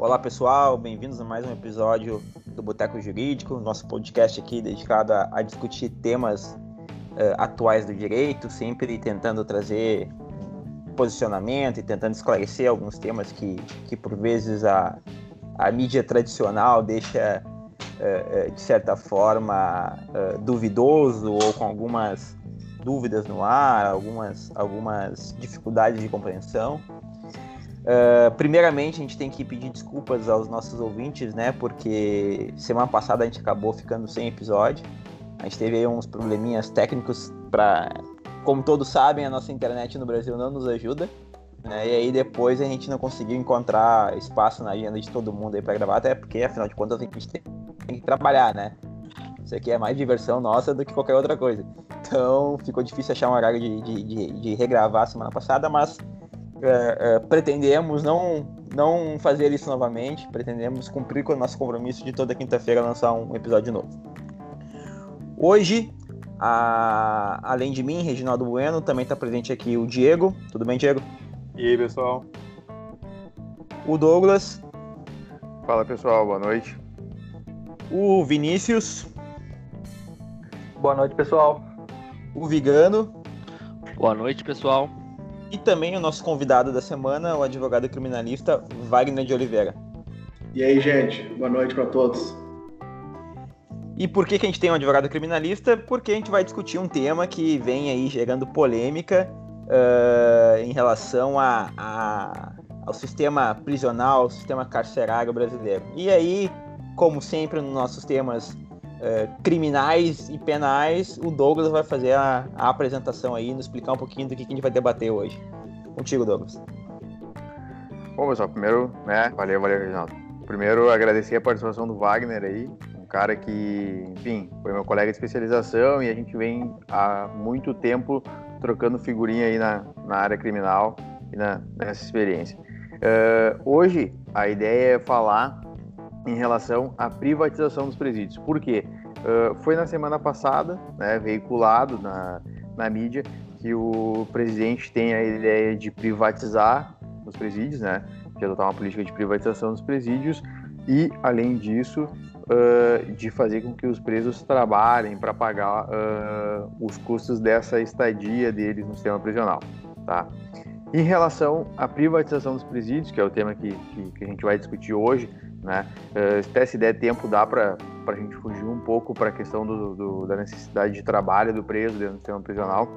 Olá pessoal, bem-vindos a mais um episódio do Boteco Jurídico, nosso podcast aqui dedicado a, a discutir temas uh, atuais do direito, sempre tentando trazer posicionamento e tentando esclarecer alguns temas que, que por vezes a, a mídia tradicional deixa uh, uh, de certa forma duvidoso ou com algumas dúvidas no ar, algumas, algumas dificuldades de compreensão. Uh, primeiramente, a gente tem que pedir desculpas aos nossos ouvintes, né? Porque semana passada a gente acabou ficando sem episódio. A gente teve aí uns probleminhas técnicos para, como todos sabem, a nossa internet no Brasil não nos ajuda, né? E aí depois a gente não conseguiu encontrar espaço na agenda de todo mundo aí para gravar, até porque afinal de contas a gente tem, tem que trabalhar, né? Isso aqui é mais diversão nossa do que qualquer outra coisa. Então ficou difícil achar um horário de, de, de, de regravar semana passada, mas é, é, pretendemos não, não fazer isso novamente, pretendemos cumprir com o nosso compromisso de toda quinta-feira lançar um episódio novo. Hoje, a, além de mim, Reginaldo Bueno, também está presente aqui o Diego. Tudo bem, Diego? E aí, pessoal? O Douglas. Fala, pessoal. Boa noite. O Vinícius. Boa noite, pessoal. O Vigano. Boa noite, pessoal. E também o nosso convidado da semana, o advogado criminalista Wagner de Oliveira. E aí, gente? Boa noite para todos. E por que, que a gente tem um advogado criminalista? Porque a gente vai discutir um tema que vem aí gerando polêmica uh, em relação a, a, ao sistema prisional, ao sistema carcerário brasileiro. E aí, como sempre nos nossos temas uh, criminais e penais, o Douglas vai fazer a, a, apresentação aí, nos explicar um pouquinho do que, que a gente vai debater hoje. Contigo, Douglas. Bom, pessoal, primeiro, né, valeu, valeu, Reginaldo. Primeiro, agradecer a participação do Wagner aí, um cara que, enfim, foi meu colega de especialização e a gente vem há muito tempo trocando figurinha aí na, na área criminal e na, nessa experiência. Uh, hoje, a ideia é falar em relação à privatização dos presídios. Por quê? Uh, foi na semana passada, né, veiculado na, na mídia, que o presidente tem a ideia de privatizar os presídios, né, de adotar uma política de privatização dos presídios e, além disso, uh, de fazer com que os presos trabalhem para pagar uh, os custos dessa estadia deles no sistema prisional. Tá? Em relação à privatização dos presídios, que é o tema que, que, que a gente vai discutir hoje, né? Até se der tempo, dá para a gente fugir um pouco para a questão do, do, da necessidade de trabalho do preso dentro do sistema prisional.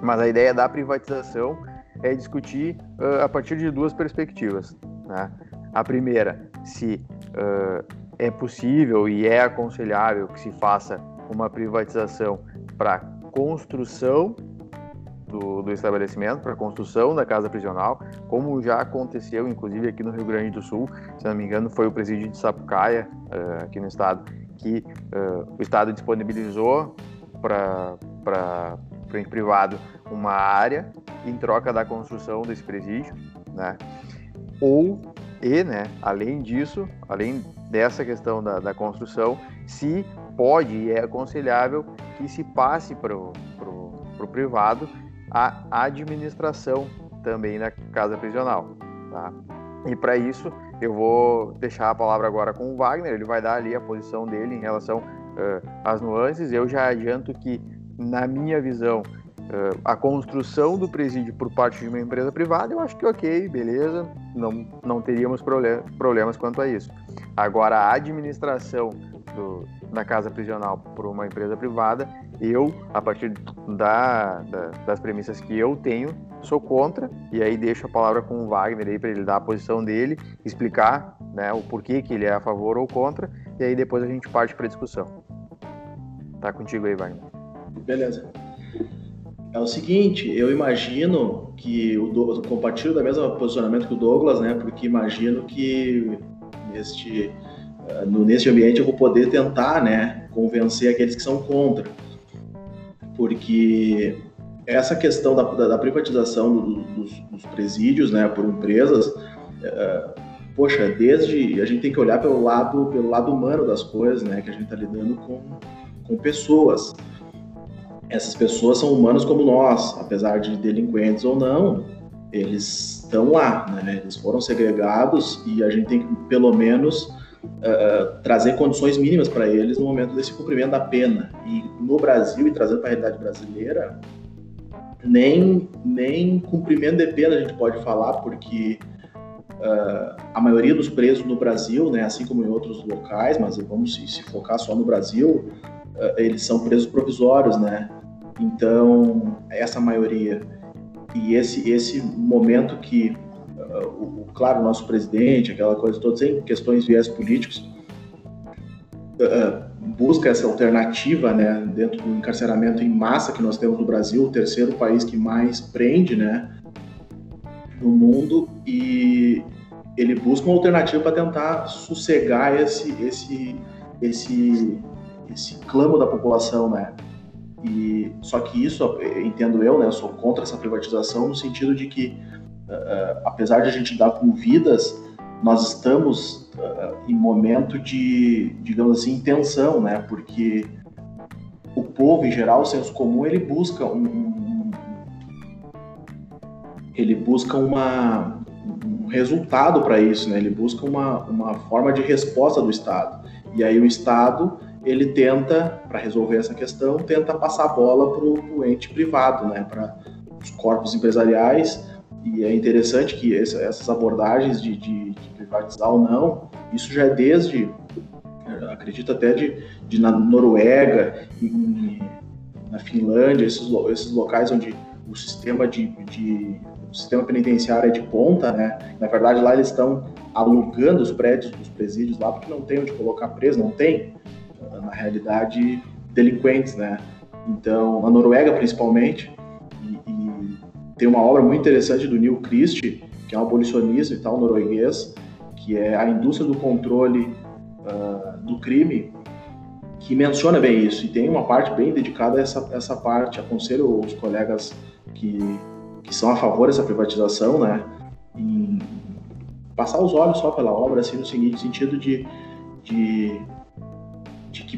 Mas a ideia da privatização é discutir uh, a partir de duas perspectivas. Né? A primeira, se uh, é possível e é aconselhável que se faça uma privatização para construção do, do estabelecimento para a construção da casa prisional, como já aconteceu, inclusive, aqui no Rio Grande do Sul. Se não me engano, foi o presídio de Sapucaia, uh, aqui no estado, que uh, o estado disponibilizou para o privado uma área em troca da construção desse presídio, né? Ou, e, né, além disso, além dessa questão da, da construção, se pode e é aconselhável que se passe para o privado a administração também na casa prisional. Tá? E para isso, eu vou deixar a palavra agora com o Wagner, ele vai dar ali a posição dele em relação uh, às nuances. Eu já adianto que, na minha visão, uh, a construção do presídio por parte de uma empresa privada, eu acho que ok, beleza, não, não teríamos problem problemas quanto a isso. Agora, a administração do, da casa prisional por uma empresa privada, eu, a partir da, da, das premissas que eu tenho, sou contra, e aí deixo a palavra com o Wagner aí para ele dar a posição dele, explicar né, o porquê que ele é a favor ou contra, e aí depois a gente parte para a discussão. Tá contigo aí, Wagner. Beleza. É o seguinte, eu imagino que o Douglas, compartilho da mesma posicionamento que o Douglas, né? Porque imagino que neste, eh, neste ambiente eu vou poder tentar, né, convencer aqueles que são contra porque essa questão da, da, privatização do, dos, dos, presídios, né, por empresas, é, poxa, desde a gente tem que olhar pelo lado pelo lado humano das coisas, né, que a gente está lidando com, com pessoas. Essas pessoas são humanos como nós, apesar de delinquentes ou não, eles estão lá, né? Eles foram segregados e a gente tem que, pelo menos, uh, trazer condições mínimas para eles no momento desse cumprimento da pena. E no Brasil, e trazendo para a realidade brasileira, nem, nem cumprimento de pena a gente pode falar, porque uh, a maioria dos presos no Brasil, né, assim como em outros locais, mas vamos se, se focar só no Brasil, uh, eles são presos provisórios, né? Então, essa maioria. E esse, esse momento que, uh, o, claro, nosso presidente, aquela coisa toda, sem questões viés políticos, busca essa alternativa, né, dentro do encarceramento em massa que nós temos no Brasil, o terceiro país que mais prende, né, no mundo, e ele busca uma alternativa para tentar sossegar esse, esse, esse, esse clamo da população, né. E só que isso, entendo eu, né, eu sou contra essa privatização no sentido de que, uh, apesar de a gente dar com vidas, nós estamos uh, em momento de, digamos assim, tensão, né? Porque o povo, em geral, o senso comum, ele busca um, um ele busca uma, um resultado para isso, né? Ele busca uma, uma forma de resposta do Estado. E aí o Estado ele tenta, para resolver essa questão, tenta passar a bola para o ente privado, né? Para os corpos empresariais. E é interessante que essa, essas abordagens de, de, de privatizar ou não, isso já é desde, acredito até de, de na Noruega, em, na Finlândia, esses, esses locais onde o sistema de, de o sistema penitenciário é de ponta, né? Na verdade, lá eles estão alugando os prédios dos presídios lá porque não tem onde colocar preso, não tem, na realidade, delinquentes, né? Então, na Noruega, principalmente, e, e tem uma obra muito interessante do Neil Christie, que é um abolicionista e tal, norueguês, que é a indústria do controle uh, do crime, que menciona bem isso. E tem uma parte bem dedicada a essa, essa parte. Aconselho os colegas que, que são a favor dessa privatização, né, em passar os olhos só pela obra, assim, no seguinte sentido de, de,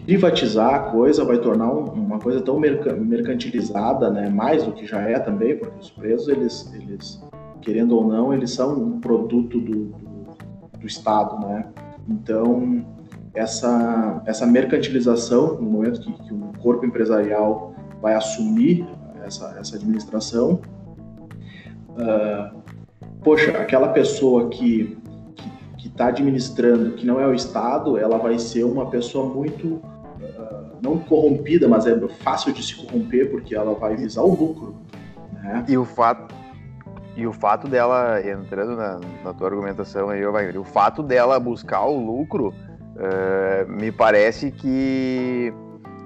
privatizar a coisa vai tornar um, uma coisa tão mercantilizada, né, mais do que já é também, porque os presos, eles, eles querendo ou não, eles são um produto do, do do Estado, né? Então, essa, essa mercantilização, no momento que, que corpo empresarial vai assumir essa, essa administração, uh, poxa, aquela pessoa que está administrando, que não é o Estado, ela vai ser uma pessoa muito não corrompida, mas é fácil de se corromper porque ela vai visar o lucro. Né? E o fato e o fato dela, entrando na, na tua argumentação aí, Wagner, o fato dela buscar o lucro, uh, me parece que,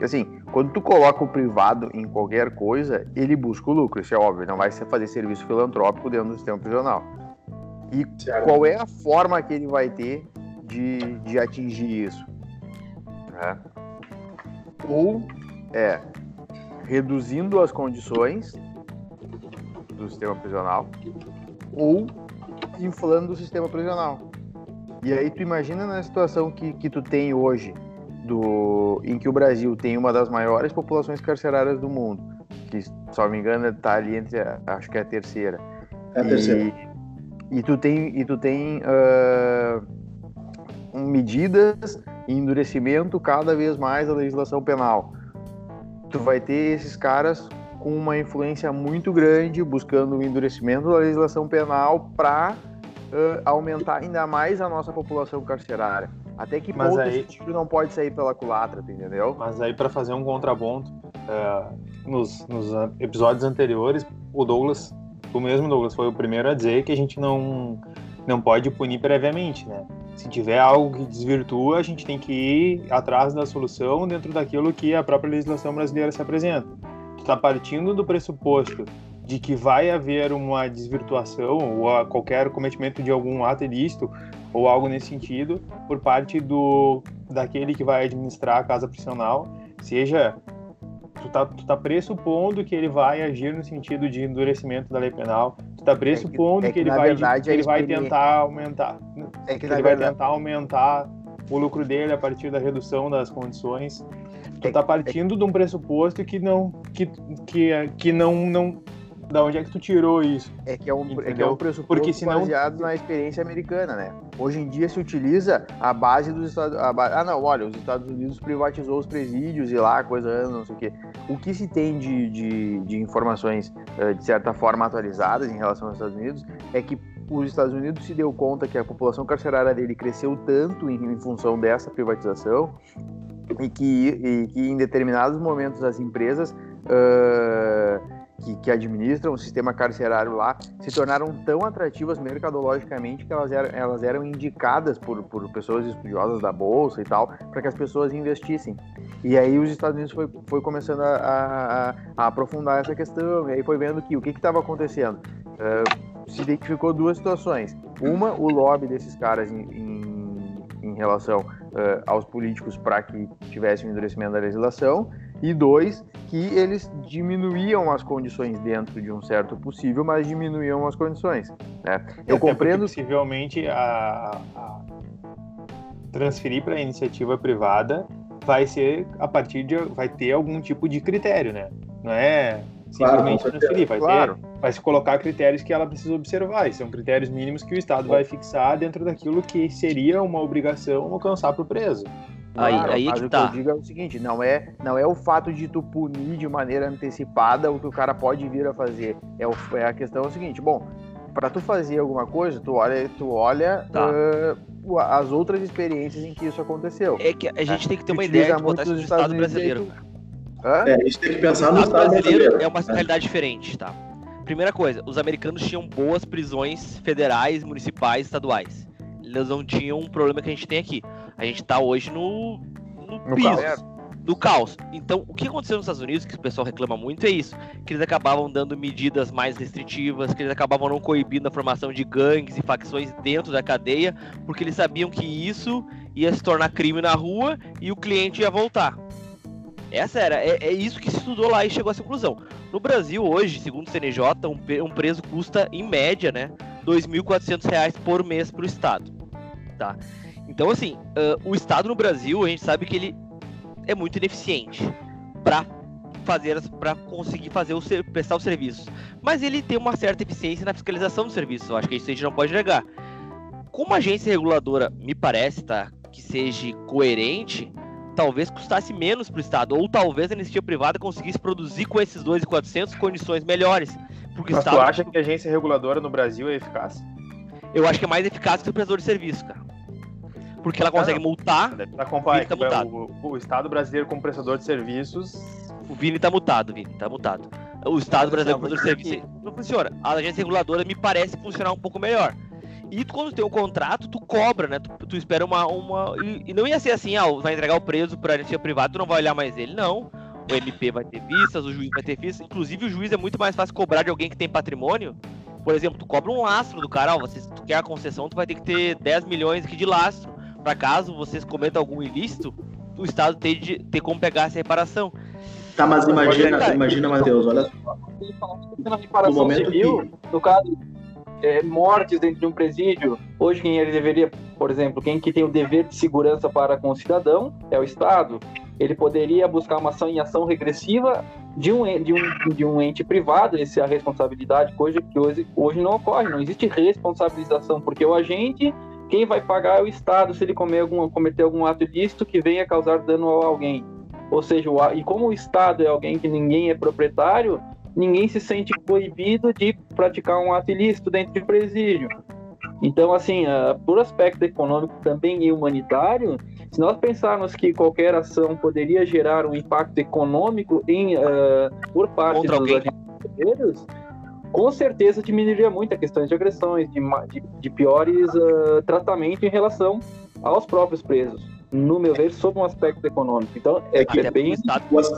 assim, quando tu coloca o privado em qualquer coisa, ele busca o lucro, isso é óbvio, não vai fazer serviço filantrópico dentro do sistema prisional. E certo. qual é a forma que ele vai ter de, de atingir isso? É. Ou é reduzindo as condições do sistema prisional ou inflando o sistema prisional. E aí tu imagina na situação que, que tu tem hoje, do, em que o Brasil tem uma das maiores populações carcerárias do mundo, que, se não me engano, está ali entre, a, acho que é a terceira. É a terceira. E, e tu tem, e tu tem uh, medidas e endurecimento cada vez mais da legislação penal. Tu vai ter esses caras com uma influência muito grande, buscando o endurecimento da legislação penal para uh, aumentar ainda mais a nossa população carcerária. Até que Mas ponto aí... tiro não pode sair pela culatra, entendeu? Mas aí, para fazer um contraponto, uh, nos, nos, episódios anteriores, o Douglas, o mesmo Douglas, foi o primeiro a dizer que a gente não, não pode punir previamente, né? Se tiver algo que desvirtua, a gente tem que ir atrás da solução dentro daquilo que a própria legislação brasileira se apresenta. Está partindo do pressuposto de que vai haver uma desvirtuação ou qualquer cometimento de algum ato ilícito ou algo nesse sentido por parte do daquele que vai administrar a casa prisional, seja tu tá, tu tá pressupondo que ele vai agir no sentido de endurecimento da lei penal, tu tá pressupondo é que, é que, ele vai verdade, que ele vai tentar aumentar, é que, ele vai tentar aumentar o lucro dele a partir da redução das condições. Tu tá partindo de um pressuposto que não que, que, que não, não da onde é que tu tirou isso? É que é um, é que é um pressuposto Porque senão... baseado na experiência americana, né? Hoje em dia se utiliza a base dos Estados Unidos. Ah, não, olha, os Estados Unidos privatizou os presídios e lá, coisa, não sei o quê. O que se tem de, de, de informações, eh, de certa forma, atualizadas em relação aos Estados Unidos é que os Estados Unidos se deu conta que a população carcerária dele cresceu tanto em, em função dessa privatização e que, e que em determinados momentos as empresas uh, que, que, administram o sistema carcerário lá se tornaram tão atrativas mercadologicamente que elas eram, elas eram indicadas por, por pessoas estudiosas da bolsa e tal para que as pessoas investissem. E aí os Estados Unidos foi, foi começando a, a, a aprofundar essa questão e aí foi vendo que o que estava acontecendo. Uh, se identificou duas situações. Uma, o lobby desses caras em, em, em relação uh, aos políticos para que tivesse um endurecimento da legislação. E dois, que eles diminuíam as condições dentro de um certo possível, mas diminuíam as condições. Né? Eu compreendo. Possivelmente a, a transferir para a iniciativa privada vai ser a partir de. vai ter algum tipo de critério, né? Não é simplesmente claro, transferir, vai claro. ter vai se colocar critérios que ela precisa observar, e são critérios mínimos que o Estado vai fixar dentro daquilo que seria uma obrigação alcançar para o preso. Aí, claro, aí é que o tá. que eu digo é o seguinte, não é, não é o fato de tu punir de maneira antecipada o que o cara pode vir a fazer. É, o, é a questão é o seguinte, bom, para tu fazer alguma coisa, tu olha, tu olha tá. uh, as outras experiências em que isso aconteceu. É que a gente tem que ter uma ideia de botar isso no Estado brasileiro. É, a gente tem que pensar no Estado brasileiro. brasileiro. É uma realidade diferente, tá? Primeira coisa, os americanos tinham boas prisões federais, municipais, estaduais. Eles não tinham um problema que a gente tem aqui. A gente tá hoje no, no, no piso, caos. do caos. Então, o que aconteceu nos Estados Unidos, que o pessoal reclama muito, é isso. Que eles acabavam dando medidas mais restritivas, que eles acabavam não coibindo a formação de gangues e facções dentro da cadeia, porque eles sabiam que isso ia se tornar crime na rua e o cliente ia voltar. Essa era, é, é, isso que se estudou lá e chegou à conclusão. No Brasil, hoje, segundo o CNJ, um, um preso custa, em média, né, R$ 2.400 por mês para o Estado. Tá? Então, assim, uh, o Estado no Brasil, a gente sabe que ele é muito ineficiente para fazer para conseguir fazer o prestar os serviços. Mas ele tem uma certa eficiência na fiscalização dos serviços. Eu acho que isso a gente não pode negar. Como agência reguladora, me parece, tá, que seja coerente, talvez custasse menos para o Estado, ou talvez a anistia privada conseguisse produzir com esses 2.400 condições melhores. Porque Mas Estado... tu acha que a agência reguladora no Brasil é eficaz? Eu acho que é mais eficaz que o prestador de serviço, cara. Porque ela consegue multar. Acompanha, tá multado. O, o, Estado brasileiro como prestador de serviços. O Vini tá mutado, Vini, tá mutado. O Estado brasileiro como prestador de serviço não funciona. A agência reguladora me parece funcionar um pouco melhor. E tu, quando tem um contrato, tu cobra, né? Tu, tu espera uma. uma... E, e, não ia ser assim, ah, vai entregar o preso pra anistia privada, tu não vai olhar mais ele. Não. O MP vai ter vistas, o juiz vai ter vistas. Inclusive, o juiz é muito mais fácil cobrar de alguém que tem patrimônio. Por exemplo, tu cobra um lastro do cara, ó, você, se tu quer a concessão, tu vai ter que ter 10 milhões aqui de lastro. Pra caso vocês cometam algum ilícito, o Estado tem, de, ter como pegar essa reparação. Tá, mas imagina, imagina, Matheus, olha só. No momento civil, que... no caso, é, mortes dentro de um presídio. Hoje, quem ele deveria, por exemplo, quem que tem o dever de segurança para com o cidadão é o Estado. Ele poderia buscar uma ação em ação regressiva de um, de um, de um ente privado, essa é a responsabilidade que hoje, que hoje, hoje não ocorre, não existe responsabilização, porque o agente, quem vai pagar é o Estado se ele algum, cometer algum ato ilícito que venha causar dano a alguém. Ou seja, o, e como o Estado é alguém que ninguém é proprietário, ninguém se sente coibido de praticar um ato ilícito dentro de presídio. Então, assim, uh, por aspecto econômico também e humanitário, se nós pensarmos que qualquer ação poderia gerar um impacto econômico em, uh, por parte Contra dos agentes com certeza diminuiria muito a questão de agressões, de, de, de piores uh, tratamentos em relação aos próprios presos no meu ver, sob um aspecto econômico. Então, é, que é bem.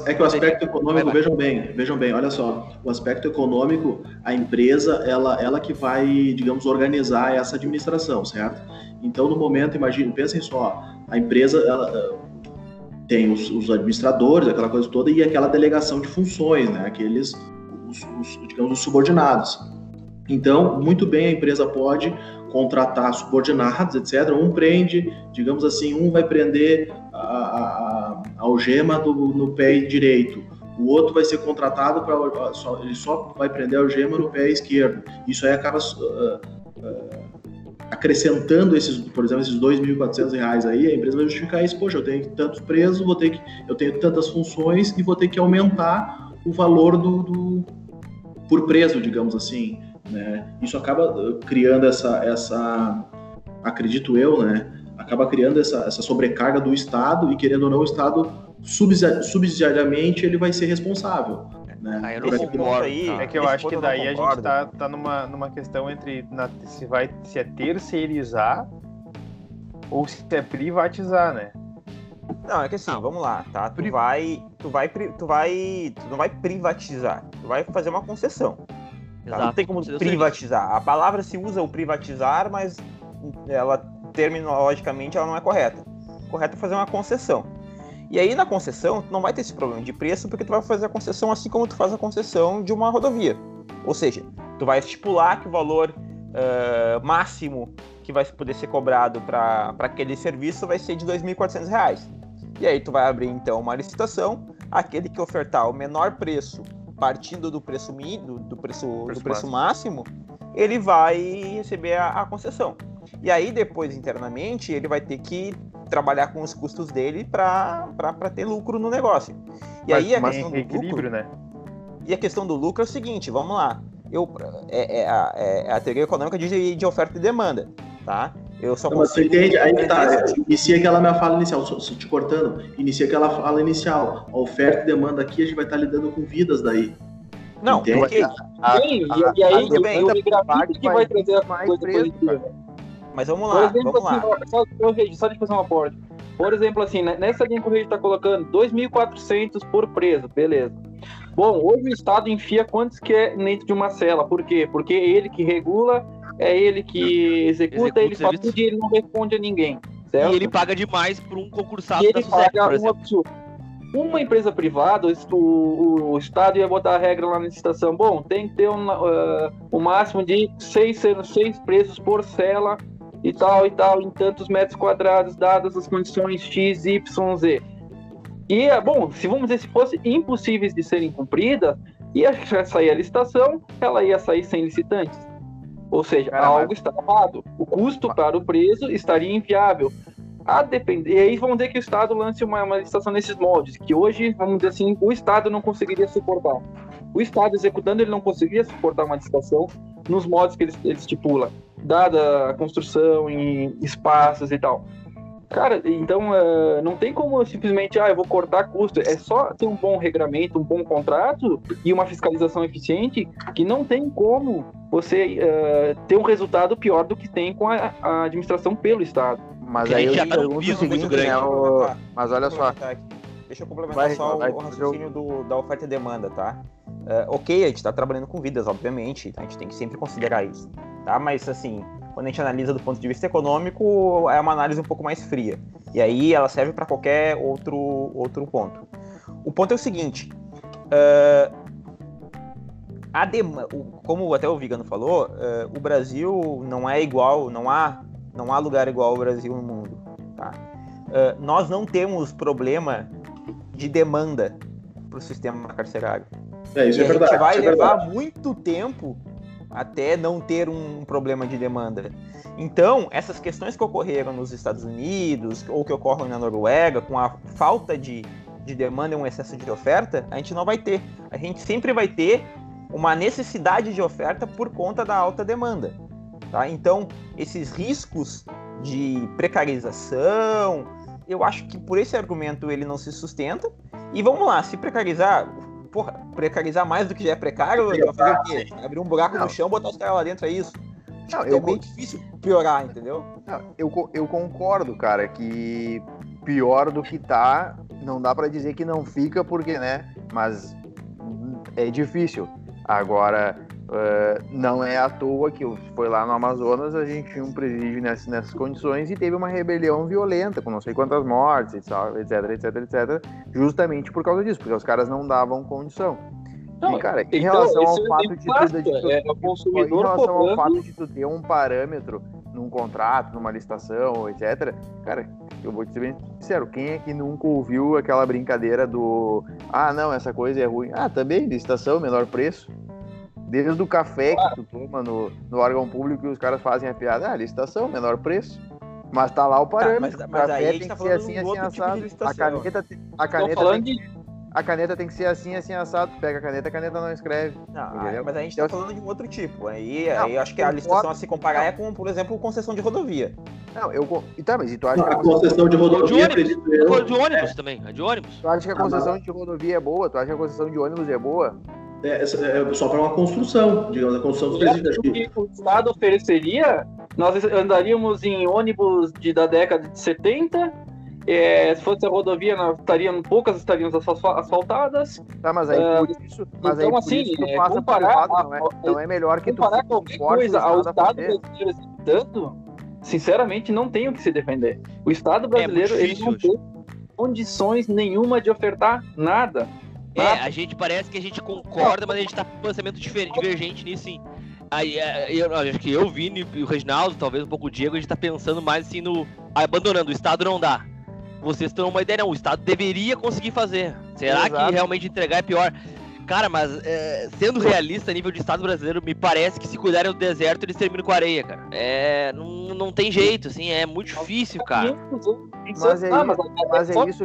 É que o aspecto econômico, vejam bem, vejam bem, olha só, o aspecto econômico, a empresa, ela, ela que vai, digamos, organizar essa administração, certo? Então, no momento, imagine, pensem só, a empresa, ela eh, tem os, os administradores, aquela coisa toda, e aquela delegação de funções, né? Aqueles, os, os, digamos, os subordinados. Então, muito bem, a empresa pode contratar subordinados, etc. Um prende, digamos assim, um vai prender a, a, a algema do, no pé direito, o outro vai ser contratado para ele só vai prender a algema no pé esquerdo. Isso aí acaba uh, uh, acrescentando esses, por exemplo, esses 2.400 reais aí, a empresa vai justificar isso, poxa, eu tenho tantos presos, vou ter que, eu tenho tantas funções e vou ter que aumentar o valor do, do por preso, digamos assim. Né? Isso acaba criando essa, essa, acredito eu, né? Acaba criando essa, essa sobrecarga do Estado e querendo ou não o Estado subsidiariamente ele vai ser responsável. Né? Ah, eu não concordo. Aí, tá. É que eu acho que daí a gente tá, tá numa, numa questão entre na, se, vai, se é terceirizar ou se é privatizar, né? Não, é que assim, vamos lá, tá? Tu vai, tu vai, tu vai, tu não vai privatizar, tu vai fazer uma concessão. Tá? Não tem como privatizar. A palavra se usa o privatizar, mas ela terminologicamente ela não é correta. Correto é fazer uma concessão. E aí na concessão, tu não vai ter esse problema de preço, porque tu vai fazer a concessão assim como tu faz a concessão de uma rodovia. Ou seja, tu vai estipular que o valor uh, máximo que vai poder ser cobrado para aquele serviço vai ser de R$ 2.400. E aí tu vai abrir então uma licitação, aquele que ofertar o menor preço partindo do preço mínimo, do preço, preço do preço máximo, ele vai receber a, a concessão. E aí depois internamente ele vai ter que trabalhar com os custos dele para ter lucro no negócio. E Mas, aí a questão do equilíbrio, lucro, né? E a questão do lucro é o seguinte, vamos lá. Eu, é, é, a, é a teoria econômica de, de oferta e demanda, tá? Eu só não, consigo... Você entende? Aí tá, inicia aquela minha fala inicial, só, só te cortando, inicia aquela fala inicial. A oferta e demanda aqui, a gente vai estar lidando com vidas daí. Não, Entende? ok. A, a, Sim, a, e, aí, bem, o, que vai trazer a mais preço, mas vamos lá, exemplo, vamos assim, lá. Só, só de fazer uma porta. Por exemplo, assim, nessa linha que o rei está colocando 2.400 por preso, beleza. Bom, hoje o Estado enfia quantos que é dentro de uma cela. Por quê? Porque é ele que regula, é ele que executa, executa ele faz tudo e ele não responde a ninguém. Certo? E ele paga demais por um concursado e ele da paga um absurdo. Uma empresa privada, o, o, o, Estado ia botar a regra lá na licitação. Bom, tem que ter um, uh, o máximo de seis, seis presos por cela e tal e tal, em tantos metros quadrados, dadas as condições X, Y, Z. E, é bom, se vamos dizer, se fosse impossíveis de serem cumpridas, ia sair a licitação, ela ia sair sem licitantes. Ou seja, Caramba. algo está errado. O custo para o preso estaria inviável. A depender, e aí vamos dizer que o Estado lance uma, uma licitação nesses moldes, que hoje, vamos dizer assim, o Estado não conseguiria suportar. O Estado executando, ele não conseguiria suportar uma licitação nos modos que ele, ele estipula dada a construção em espaços e tal. Cara, então uh, não tem como simplesmente, ah, eu vou cortar custo. É só ter um bom regramento, um bom contrato e uma fiscalização eficiente que não tem como você uh, ter um resultado pior do que tem com a, a administração pelo Estado. Mas aí eu já tá um piso muito grande. Né, o... Mas olha só. Deixa eu complementar vai, só vai, o raciocínio do, da oferta e demanda, tá? Uh, ok, a gente está trabalhando com vidas, obviamente, a gente tem que sempre considerar isso tá? Mas assim, quando a gente analisa do ponto de vista econômico, é uma análise um pouco mais fria. E aí ela serve para qualquer outro, outro ponto. O ponto é o seguinte: uh, a como até o Vigano falou, uh, o Brasil não é igual, não há, não há lugar igual ao Brasil no mundo. Tá? Uh, nós não temos problema de demanda para o sistema carcerário. É, isso e é verdade. A gente vai é levar muito tempo até não ter um problema de demanda. Então, essas questões que ocorreram nos Estados Unidos ou que ocorrem na Noruega, com a falta de, de demanda e um excesso de oferta, a gente não vai ter. A gente sempre vai ter uma necessidade de oferta por conta da alta demanda. Tá? Então, esses riscos de precarização, eu acho que por esse argumento ele não se sustenta. E vamos lá, se precarizar, porra, precarizar mais do que já é precário, vai fazer o quê? Abrir um buraco não. no chão, botar os caras lá dentro, é isso? Não, é meio difícil piorar, entendeu? Não, eu, eu concordo, cara, que pior do que tá, não dá para dizer que não fica, porque, né? Mas é difícil. Agora, uh, não é à toa que foi lá no Amazonas, a gente tinha um presídio nessas, nessas condições e teve uma rebelião violenta, com não sei quantas mortes, etc, etc, etc, justamente por causa disso, porque os caras não davam condição. Não, e, cara, em então, relação ao fato de tu, de tu, é, em relação ao fato de tu ter um parâmetro num contrato, numa licitação, etc, cara, eu vou te ser bem sincero, quem é que nunca ouviu aquela brincadeira do ah, não, essa coisa é ruim. Ah, também, licitação, menor preço. Desde o café que tu toma no, no órgão público e os caras fazem a piada, ah, licitação, menor preço. Mas tá lá o parâmetro. Tá, mas, mas aí a gente tem tá que ser assim, assim, assado. Tipo a caneta, a caneta tem que a caneta tem que ser assim, assim, assado. Pega a caneta, a caneta não escreve. Não, mas a gente tá falando de um outro tipo. Aí, não, aí acho que a licitação a se comparar é com, por exemplo, concessão de rodovia. Não, eu. E tá, mas e tu acha que a concessão de rodovia. De ônibus, eu... de ônibus é. também, é de ônibus. Tu acha que a concessão de rodovia é boa? Tu acha que a concessão de ônibus é boa? É, é só para uma construção, digamos, a construção dos presídios. que o Estado ofereceria, nós andaríamos em ônibus de, da década de 70 é, se fosse a rodovia, nós estaríamos, poucas estariam asfaltadas. Tá, mas aí por ah, isso, mas então, aí, assim, isso é, comparar, lado, não, é, não é melhor que comparar tu qualquer coisa ao Estado brasileiro executando, sinceramente, não tem o que se defender. O Estado é brasileiro é ele não tem condições nenhuma de ofertar nada. É, a gente parece que a gente concorda, mas a gente tá com um pensamento divergente nisso, sim. Aí, é, eu, acho que eu, Vini e o Reginaldo, talvez um pouco o Diego, a gente tá pensando mais assim no. Abandonando, o Estado não dá vocês têm uma ideia, não. O Estado deveria conseguir fazer. Será Exato. que realmente entregar é pior? Cara, mas é, sendo realista a nível de Estado brasileiro, me parece que se cuidarem do deserto, eles terminam com areia, cara. É, não, não tem jeito, assim, é muito difícil, cara. Mas é, mas, mas é isso.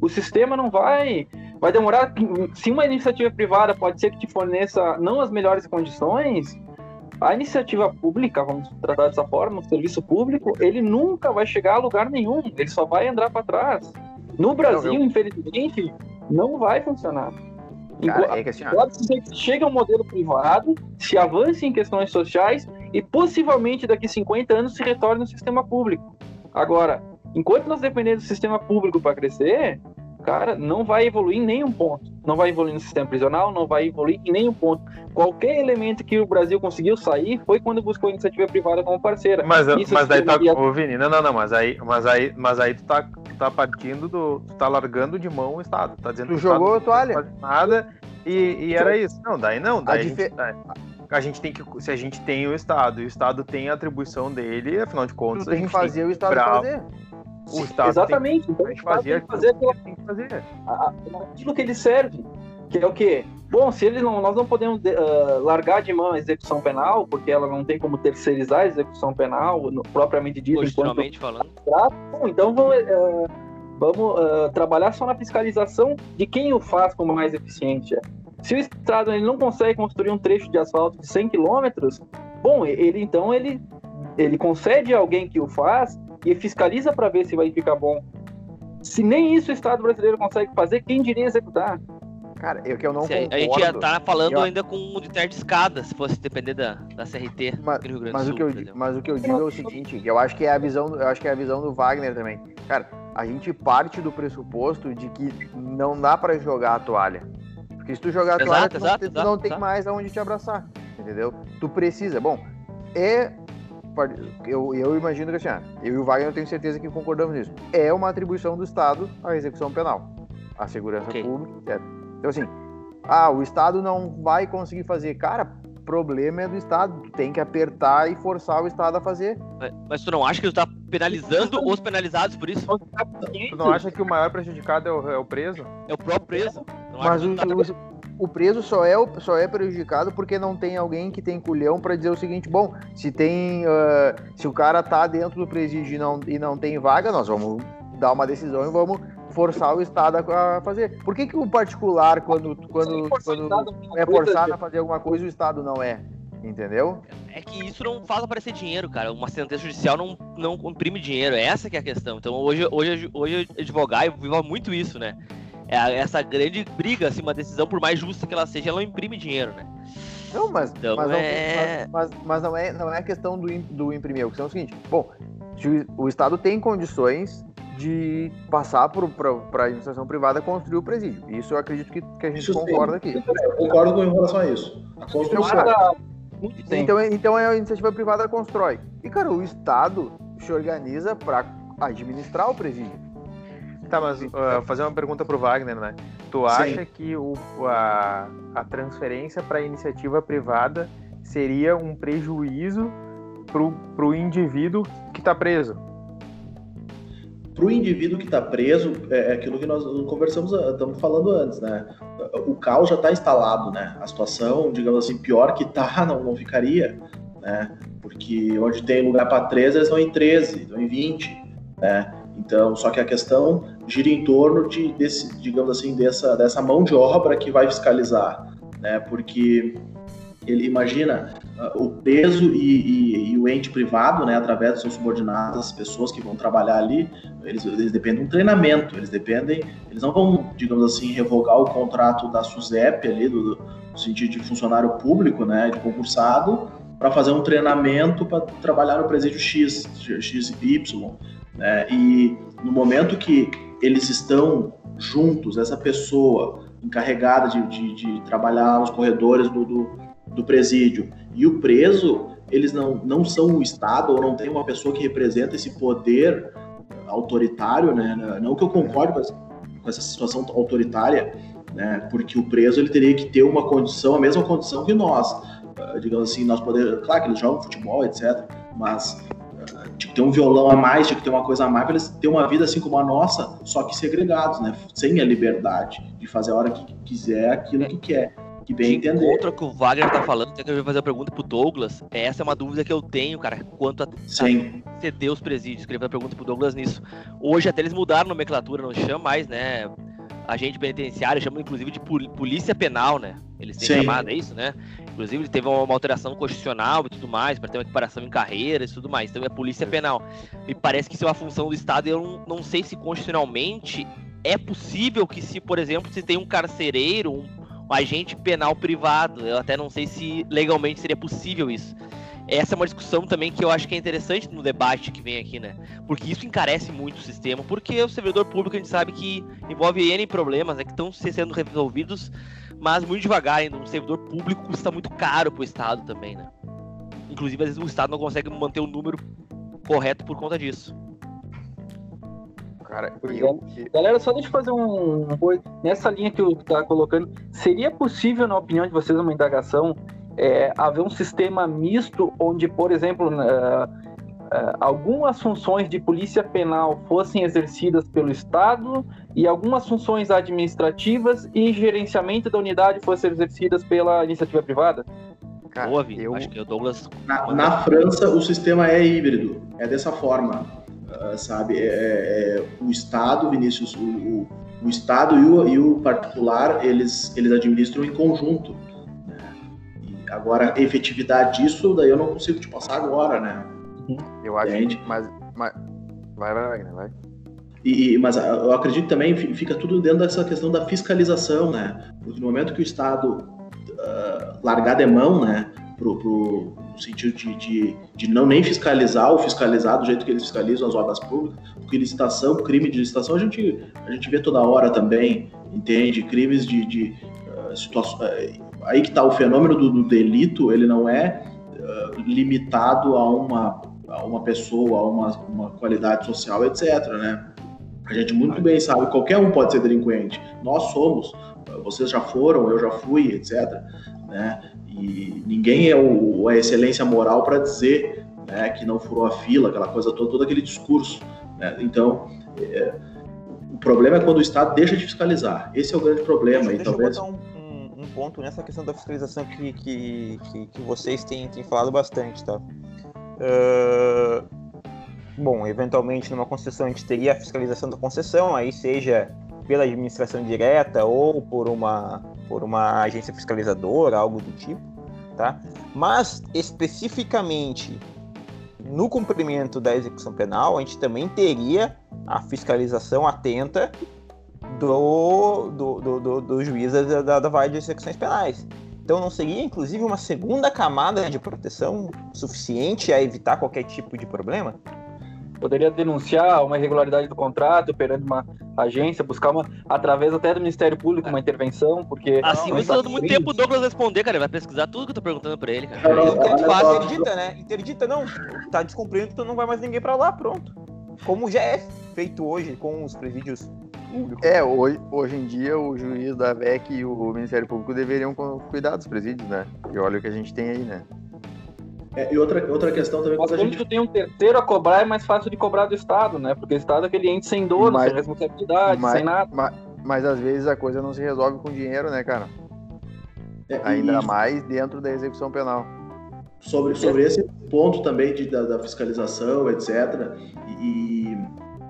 O sistema não vai. Vai demorar. Se uma iniciativa privada pode ser que te forneça não as melhores condições, a iniciativa pública, vamos tratar dessa forma, o serviço público, ele nunca vai chegar a lugar nenhum, ele só vai andar para trás. No Brasil, eu... infelizmente, não vai funcionar. Cara, é que assim, Pode ser que chegue um modelo privado, se avance em questões sociais e possivelmente daqui 50 anos se retorne no sistema público. Agora, enquanto nós dependemos do sistema público para crescer, cara, não vai evoluir em nenhum ponto. Não vai evoluir no sistema prisional, não vai evoluir em nenhum ponto. Qualquer elemento que o Brasil conseguiu sair foi quando buscou a iniciativa privada como parceira. Mas, mas daí tá. Ô, Vini, não, não, não, mas aí, mas aí, mas aí tu tá, tu tá partindo do. Tu tá largando de mão o Estado. Tá dizendo tu jogou a toalha. Não nada e, e era isso. Não, daí não, daí. A, gente, a gente tem que. Se a gente tem o Estado e o Estado tem a atribuição dele, afinal de contas. Tu a gente tem que fazer o Estado fazer. O Estado Exatamente. Tem, então, a gente fazia tem que fazer, aquilo, tem que fazer. aquilo que ele serve. Que é o quê? Bom, se ele não, nós não podemos uh, largar de mão a execução penal, porque ela não tem como terceirizar a execução penal, no, propriamente dito. Constitucionalmente falando. Bom, então vamos, uh, vamos uh, trabalhar só na fiscalização de quem o faz como mais eficiente. Se o Estado ele não consegue construir um trecho de asfalto de 100 quilômetros, bom, ele então ele, ele concede a alguém que o faz e fiscaliza para ver se vai ficar bom. Se nem isso o Estado brasileiro consegue fazer, quem diria executar? Cara, eu que eu não se concordo. A gente ia estar tá falando eu... ainda com um de de escada, se fosse depender da, da CRT mas, do Rio Grande mas do Sul. O que eu, mas o que eu digo é o seguinte, eu acho que é a visão, eu acho que é a visão do Wagner também. Cara, a gente parte do pressuposto de que não dá para jogar a toalha. Porque se tu jogar a toalha, tu não, exato, tu não tem mais aonde te abraçar. Entendeu? Tu precisa. Bom, é eu, eu imagino que assim, ah, eu e o Wagner eu tenho certeza que concordamos nisso. É uma atribuição do Estado a execução penal, a segurança okay. pública, etc. Então, assim, ah, o Estado não vai conseguir fazer. Cara, problema é do Estado. Tem que apertar e forçar o Estado a fazer. Mas tu não acha que tu tá penalizando os penalizados por isso? Tu não acha que o maior prejudicado é o, é o preso? É o próprio preso. Mas o, tá... o, preso só é, só é prejudicado porque não tem alguém que tem culhão para dizer o seguinte: bom, se tem. Uh, se o cara tá dentro do presídio e não, e não tem vaga, nós vamos dar uma decisão e vamos forçar o Estado a fazer. Por que, que o particular, quando, quando, quando é forçado a fazer alguma coisa, o Estado não é? Entendeu? É que isso não faz aparecer dinheiro, cara. Uma sentença judicial não, não imprime dinheiro. É essa que é a questão. Então hoje, hoje, hoje advogar viva muito isso, né? É essa grande briga, assim, uma decisão, por mais justa que ela seja, ela não imprime dinheiro, né? Não, mas, então, mas, é... mas, mas, mas, não, é, não é a questão do, do imprimir. A questão é o seguinte: bom, se o, Estado tem condições de passar para a administração privada construir o presídio. Isso eu acredito que, que a gente isso concorda sim. aqui. Eu concordo com relação a isso. A construção. Então, então a iniciativa privada constrói. E, cara, o Estado se organiza para administrar o presídio. Tá, mas uh, fazer uma pergunta pro Wagner, né? Tu acha Sim. que o, a, a transferência para iniciativa privada seria um prejuízo pro, pro indivíduo que está preso? para o indivíduo que está preso, é, é aquilo que nós conversamos, estamos falando antes, né? O caos já está instalado, né? A situação, digamos assim, pior que está, não, não ficaria, né? Porque onde tem lugar para 13, eles estão em 13, estão em 20, né? Então, só que a questão gira em torno de, desse, digamos assim, dessa, dessa mão de obra que vai fiscalizar, né? Porque ele imagina uh, o preso e, e, e, o ente privado, né, através dos seus subordinados, as pessoas que vão trabalhar ali, eles, eles dependem de um treinamento, eles dependem, eles não vão, digamos assim, revogar o contrato da SUSEP ali, do, do sentido de funcionário público, né, de concursado, para fazer um treinamento para trabalhar no presídio X, X Y, né, e no momento que eles estão juntos, essa pessoa encarregada de, de, de trabalhar nos corredores do, do do presídio e o preso, eles não, não são o Estado ou não tem uma pessoa que representa esse poder autoritário, né? Não que eu concorde com essa, com essa situação autoritária, né? Porque o preso ele teria que ter uma condição, a mesma condição que nós, uh, digamos assim, nós podemos, claro que eles jogam futebol, etc. Mas tinha que ter um violão a mais, tinha que ter uma coisa a mais para eles terem uma vida assim como a nossa, só que segregados, né? Sem a liberdade de fazer a hora que quiser aquilo que quer que bem de entender. encontro que o Wagner tá falando, tem que eu fazer uma pergunta pro Douglas. Essa é uma dúvida que eu tenho, cara, quanto a, Sim. a ceder os presídios. Queria fazer uma pergunta pro Douglas nisso. Hoje até eles mudaram a nomenclatura, não chama mais, né? Agente penitenciário, chamam inclusive de polícia penal, né? Eles têm Sim. chamado, é isso, né? Inclusive teve uma alteração constitucional e tudo mais, para ter uma equiparação em carreiras e tudo mais. Então é polícia penal. Me parece que isso é uma função do Estado eu não, não sei se constitucionalmente é possível que se, por exemplo, se tem um carcereiro, um um agente penal privado. Eu até não sei se legalmente seria possível isso. Essa é uma discussão também que eu acho que é interessante no debate que vem aqui, né? Porque isso encarece muito o sistema, porque o servidor público a gente sabe que envolve N problemas né, que estão sendo resolvidos, mas muito devagar ainda. Um servidor público custa muito caro para o Estado também, né? Inclusive, às vezes o Estado não consegue manter o número correto por conta disso. Cara, eu... Galera, só deixa eu fazer um, Nessa linha que eu tá colocando, seria possível, na opinião de vocês, uma indagação, é, haver um sistema misto onde, por exemplo, uh, algumas funções de polícia penal fossem exercidas pelo Estado e algumas funções administrativas e gerenciamento da unidade fossem exercidas pela iniciativa privada? Cara, Boa, eu... acho que o Douglas. Na, na França, o sistema é híbrido, é dessa forma ah, sabe? É, é, é, o Estado, Vinícius, o, o, o Estado e o, e o, particular, eles, eles administram em conjunto. Né? agora, a efetividade disso, daí eu não consigo te passar agora, né? Uhum. Eu acho que, mas, mas... Vai, vai, vai, vai. E, mas ah, eu acredito também fica tudo dentro dessa questão da fiscalização, né? Porque no momento que o Estado uh, largar de mão, né, pro, pro, no sentido de, de, de, não nem fiscalizar ou fiscalizar do jeito que eles fiscalizam as obras públicas, porque licitação, crime de licitação, a gente, a gente vê toda hora também, entende? Crimes de, de uh, situações. Uh, aí que está o fenômeno do, do, delito, ele não é uh, limitado a uma, a uma pessoa, a uma, uma qualidade social, etc. Né? A gente muito bem sabe, qualquer um pode ser delinquente. Nós somos, vocês já foram, eu já fui, etc. Né? E ninguém é o, a excelência moral para dizer né, que não furou a fila, aquela coisa toda, todo aquele discurso. Né? Então, é, o problema é quando o Estado deixa de fiscalizar. Esse é o grande problema. Deixa, e talvez... um, um, um, ponto nessa questão da fiscalização que, que, que, que vocês têm, têm, falado bastante. Tá? Uh, bom, eventualmente numa concessão a gente teria a fiscalização da concessão, aí seja pela administração direta ou por uma, por uma agência fiscalizadora, algo do tipo, tá? Mas especificamente no cumprimento da execução penal, a gente também teria a fiscalização atenta do, do, do, do, do juiz da, da, da de execuções penais. Então não seria, inclusive, uma segunda camada de proteção suficiente a evitar qualquer tipo de problema? poderia denunciar uma irregularidade do contrato perante uma agência, buscar uma, através até do Ministério Público, uma intervenção, porque. Assim, você dando muito tempo o Douglas responder, cara. Ele vai pesquisar tudo que eu tô perguntando pra ele, cara. Não, não, não, interdita, né? Interdita não. Tá descumprindo, então não vai mais ninguém pra lá, pronto. Como já é feito hoje com os presídios públicos. É, hoje, hoje em dia o juiz da VEC e o Ministério Público deveriam cuidar dos presídios, né? E olha o que a gente tem aí, né? É, e outra, outra questão também... Mas quando gente... tem um terceiro a cobrar, é mais fácil de cobrar do Estado, né? Porque o Estado é aquele ente sem dono, mas, sem responsabilidade, mas, sem nada. Mas, mas, às vezes a coisa não se resolve com dinheiro, né, cara? É, Ainda e... mais dentro da execução penal. Sobre, sobre esse ponto também de, da, da fiscalização, etc., e,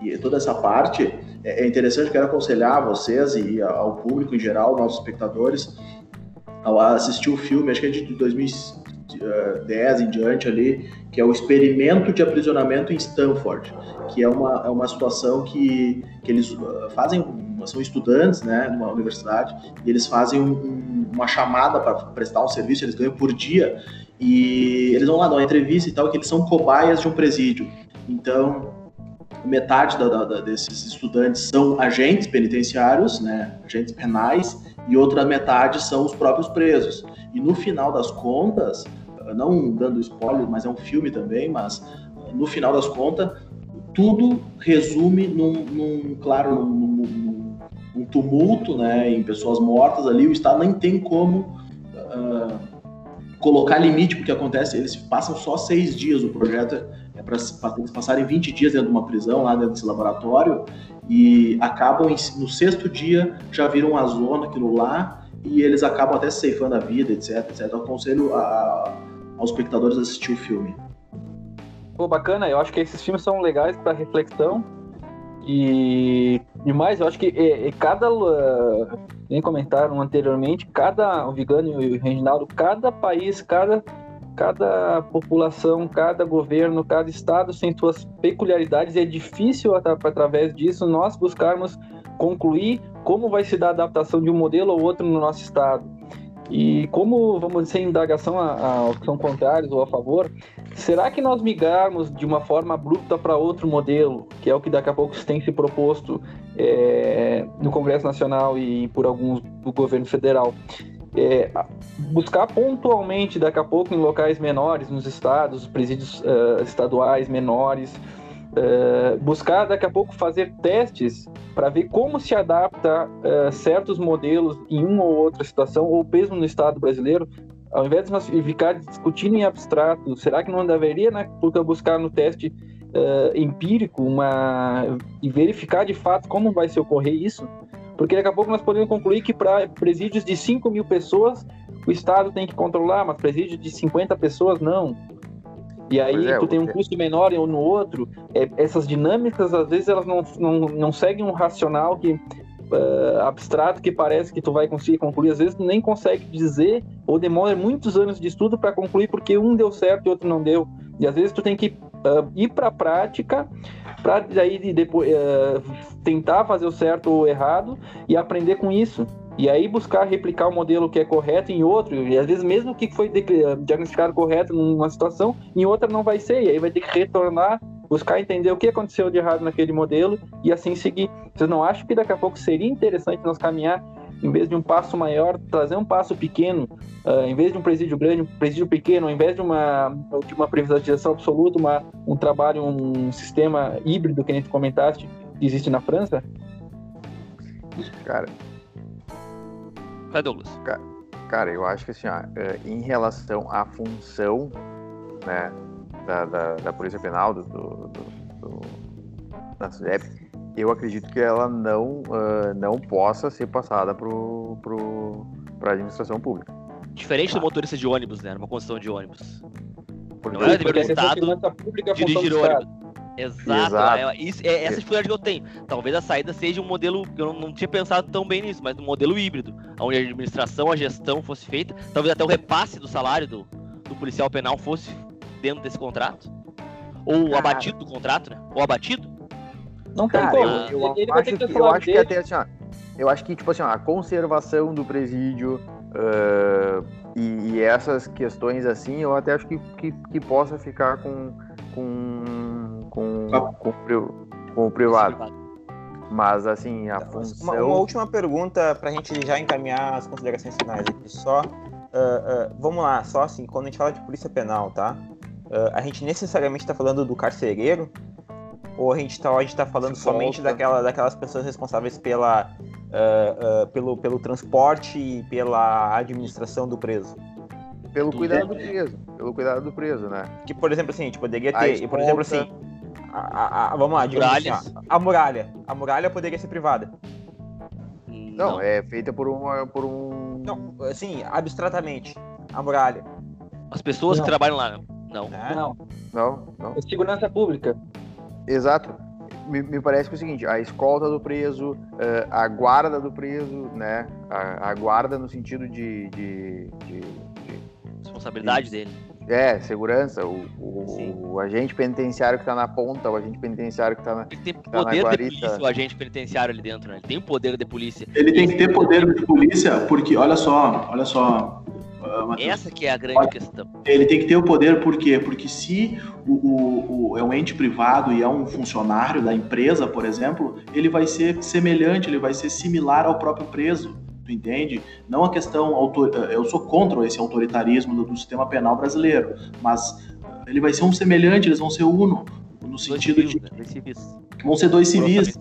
e, toda essa parte, é, é interessante, quero aconselhar vocês e ao público em geral, nossos espectadores, ao assistir o filme, acho que é de 2010 em diante ali, que é o experimento de aprisionamento em Stanford, que é uma, é uma situação que, que eles uh, fazem, são estudantes, né, numa universidade, e eles fazem um, uma chamada para prestar um serviço, eles ganham por dia, e eles vão lá dar uma entrevista e tal, que eles são cobaias de um presídio. Então, metade da, da, desses estudantes são agentes penitenciários, né, agentes penais, e outra metade são os próprios presos. E no final das contas, não dando spoiler, mas é um filme também, mas no final das contas, tudo resume num, num claro, num, num, num, tumulto, né, em pessoas mortas ali, o Estado nem tem como uh, colocar limite porque acontece, eles passam só seis dias, o projeto é para eles passarem 20 dias dentro de uma prisão, lá dentro desse laboratório, e acabam no sexto dia, já viram uma zona, aquilo lá, e eles acabam até ceifando a vida, etc, etc. Eu aconselho a, aos espectadores a assistir o filme. Pô, bacana, eu acho que esses filmes são legais para reflexão, e, e mais, eu acho que é, é cada. Uh, nem comentaram anteriormente, cada. O Vigano e o Reginaldo, cada país, cada cada população, cada governo, cada estado tem suas peculiaridades é difícil, através disso, nós buscarmos concluir como vai se dar a adaptação de um modelo ou outro no nosso estado. E como, vamos dizer, indagação aos que são contrários ou a favor, será que nós migrarmos de uma forma abrupta para outro modelo, que é o que daqui a pouco tem se proposto é, no Congresso Nacional e por alguns do governo federal, é, buscar pontualmente, daqui a pouco, em locais menores, nos estados, presídios uh, estaduais menores, uh, buscar daqui a pouco fazer testes para ver como se adapta uh, certos modelos em uma ou outra situação, ou mesmo no estado brasileiro, ao invés de nós ficar discutindo em abstrato, será que não deveria, né, buscar no teste empírico uma e verificar de fato como vai se ocorrer isso? Porque daqui a pouco nós podemos concluir que para presídios de 5 mil pessoas o Estado tem que controlar, mas presídios de 50 pessoas não. E aí é, tu tem um custo menor um no outro. É, essas dinâmicas, às vezes, elas não, não, não seguem um racional que uh, abstrato que parece que tu vai conseguir concluir. Às vezes tu nem consegue dizer ou demora muitos anos de estudo para concluir porque um deu certo e outro não deu. E às vezes tu tem que uh, ir para a prática para daí depois uh, tentar fazer o certo ou errado e aprender com isso. E aí buscar replicar o modelo que é correto em outro, e às vezes mesmo que foi diagnosticado correto numa situação, em outra não vai ser, e aí vai ter que retornar, buscar entender o que aconteceu de errado naquele modelo e assim seguir. Vocês não acham que daqui a pouco seria interessante nós caminhar em vez de um passo maior, trazer um passo pequeno, uh, em vez de um presídio grande, um presídio pequeno, ao invés de uma, de uma privatização absoluta, uma, um trabalho, um sistema híbrido que a gente comentaste, que existe na França? Cara. Vai, Douglas. Cara, cara, eu acho que assim, ó, é, em relação à função né, da, da, da Polícia Penal, do, do, do, do da SUDEP, eu acredito que ela não, uh, não possa ser passada para a administração pública. Diferente do motorista de ônibus, né? Numa construção de ônibus. Porque não é dever do Estado dirigir ônibus. Exato, Exato. É, isso, é essa dificuldade que eu tenho. Talvez a saída seja um modelo, eu não, não, tinha pensado tão bem nisso, mas um modelo híbrido, onde a administração, a gestão fosse feita, talvez até o repasse do salário do, do policial penal fosse dentro desse contrato. Ou abatido do contrato, né? Ou abatido. Não tem como. Eu, eu, ele, acho, que, eu acho que até assim, ó, eu acho que tipo assim, ó, a conservação do presídio uh, e, e, essas questões assim, eu até acho que, que, que possa ficar com com com, ah. com, com, com o privado. Mas assim, a função. Uma, uma última pergunta para a gente já encaminhar as considerações finais aqui. Só, uh, uh, vamos lá, só assim, quando a gente fala de polícia penal, tá? Uh, a gente necessariamente está falando do carcereiro ou a gente está tá falando somente daquela, daquelas pessoas responsáveis pela, uh, uh, pelo, pelo transporte e pela administração do preso? Pelo Tu cuidado do preso. Pelo cuidado do preso, né? Que, por exemplo, assim, a gente poderia A ter, por exemplo, assim, a, a- a- vamos lá, digamos assim, a muralha. A muralha poderia ser privada. Não, é feita por um. Por um... Não, assim, abstratamente, a muralha. As pessoas Não. que trabalham lá, não. Né? Não, Não, não. é segurança pública. Exato. Me, me parece que é o seguinte, a escolta do preso, eh, a guarda do preso, né? A, a guarda no sentido de, de, de- de- Responsabilidade dele. é, segurança, o, o, o agente penitenciário que tá na ponta, o agente penitenciário que tá na. Ele tem na poder de guarita. polícia, o agente penitenciário ali dentro, né? Ele tem o poder de polícia. Ele tem que ter poder de polícia, porque olha só, olha só, Matheus. Essa que é a grande questão. Ele tem que ter o poder, por quê? Porque se o, o- o- é um ente privado e é um funcionário da empresa, por exemplo, ele vai ser semelhante, ele vai ser similar ao próprio preso. Tu entende? Não a questão. autor- Eu sou contra esse autoritarismo do, do sistema penal brasileiro, mas ele vai ser um semelhante, eles vão ser uno. No Dois sentido civis, de. né? Dois civis. Vão ser dois civis.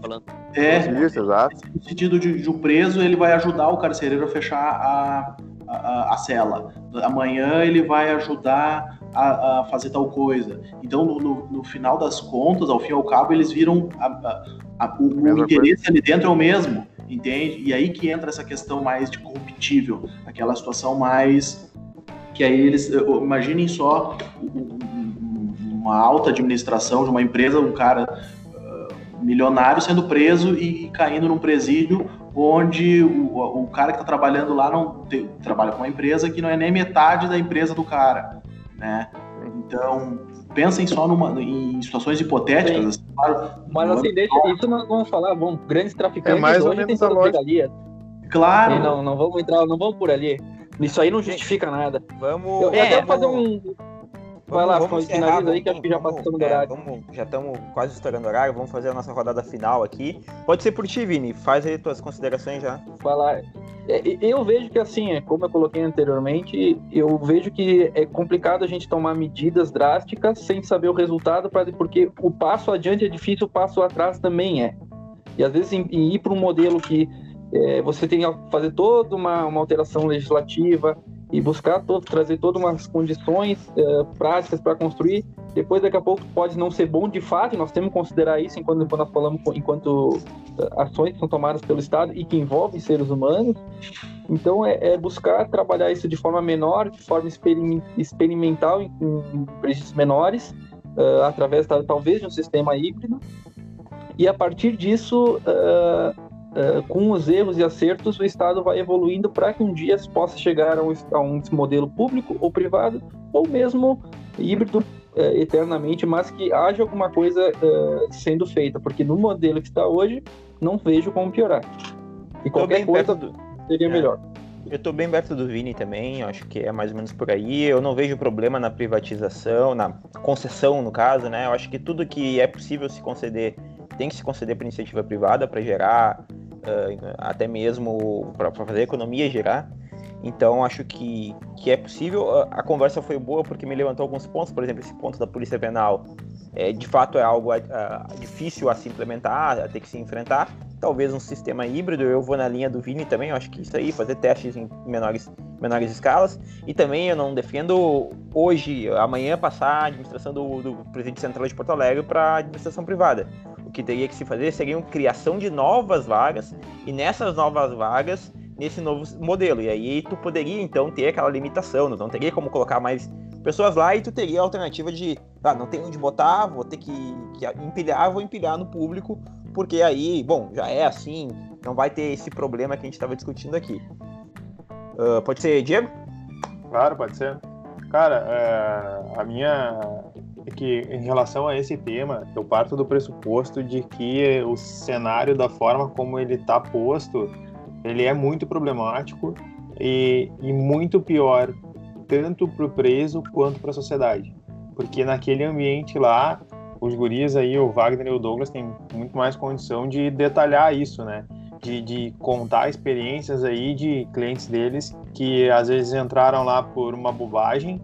É, Isso, exato. no sentido de, de o preso ele vai ajudar o carcereiro a fechar a, a, a cela. Amanhã ele vai ajudar a, a fazer tal coisa. Então, no, no- no final das contas, ao fim e ao cabo, eles viram o, o interesse ali dentro é o mesmo, entende? E aí que entra essa questão mais de corruptível, aquela situação mais que aí eles imaginem só um- um- uma alta administração de uma empresa, um cara ah, milionário sendo preso e caindo num presídio onde o, o cara que está trabalhando lá não tem- trabalha com uma empresa que não é nem metade da empresa do cara, né? Então pensem só numa, em situações hipotéticas. assim, claro, Mas assim, deixa, isso nós vamos falar, bom, grandes traficantes É mais ou hoje tem a todas lógica. regalias. Claro, E Não, não vamos entrar, não vamos por ali. Isso aí não justifica nada. Vamos. Eu, eu É, até vamos- fazer um. Vai lá, vamos finaliza encerrar, aí que acho que já passamos do é, horário. vamos- já estamos quase estourando o horário, vamos fazer a nossa rodada final aqui. Pode ser por ti, Vini. Faz aí tuas considerações já. falar. É, e- eu vejo que assim, é, como eu coloquei anteriormente, eu vejo que é complicado a gente tomar medidas drásticas sem saber o resultado, porque o passo adiante é difícil, o passo atrás também é. E às vezes ir para um modelo que é, você tem que fazer toda uma, uma alteração legislativa e buscar todo, trazer todas umas condições é, práticas para construir, depois daqui a pouco pode não ser bom de fato, nós temos que considerar isso enquanto nós falamos enquanto ações que são tomadas pelo Estado e que envolvem seres humanos. Então, é, é buscar trabalhar isso de forma menor, de forma experimen- experimental, em, em presídios menores, ah, através ta- talvez de um sistema híbrido. E a partir disso, ah, ah, com os erros e acertos, o Estado vai evoluindo para que um dia se possa chegar a um, a um modelo público ou privado, ou mesmo híbrido eh, eternamente, mas que haja alguma coisa eh, sendo feita, porque no modelo que está hoje, não vejo como piorar. E qualquer coisa perto do. seria é. melhor. Eu tô bem perto do Vini também, acho que é mais ou menos por aí. Eu não vejo problema na privatização, na concessão, no caso, né? Eu acho que tudo que é possível se conceder tem que se conceder para iniciativa privada para gerar, ah, até mesmo para fazer a economia girar. Então, acho que, que é possível. A, a conversa foi boa porque me levantou alguns pontos, por exemplo, esse ponto da Polícia Penal. É, de fato, é algo ah, difícil a se implementar, a ter que se enfrentar talvez um sistema híbrido. Eu vou na linha do Vini também, eu acho que isso aí, fazer testes em menores, menores escalas. E também eu não defendo hoje, amanhã, passar a administração do, do Presídio Central de Porto Alegre para administração privada. Que teria que se fazer seria uma criação de novas vagas, e nessas novas vagas, nesse novo modelo. E aí tu poderia então ter aquela limitação, não teria como colocar mais pessoas lá e tu teria a alternativa de, ah, não tem onde botar, vou ter que, que empilhar, vou empilhar no público porque aí, bom, já é assim, não vai ter esse problema que a gente estava discutindo aqui. Uh, pode ser, Diego? Claro, pode ser. Cara, é, a minha. É que em relação a esse tema, eu parto do pressuposto de que o cenário, da forma como ele está posto, ele é muito problemático e, e muito pior, tanto para o preso quanto para a sociedade. Porque naquele ambiente lá, os guris aí, o Wagner e o Douglas, têm muito mais condição de detalhar isso, né? De, de contar experiências aí de clientes deles que às vezes entraram lá por uma bobagem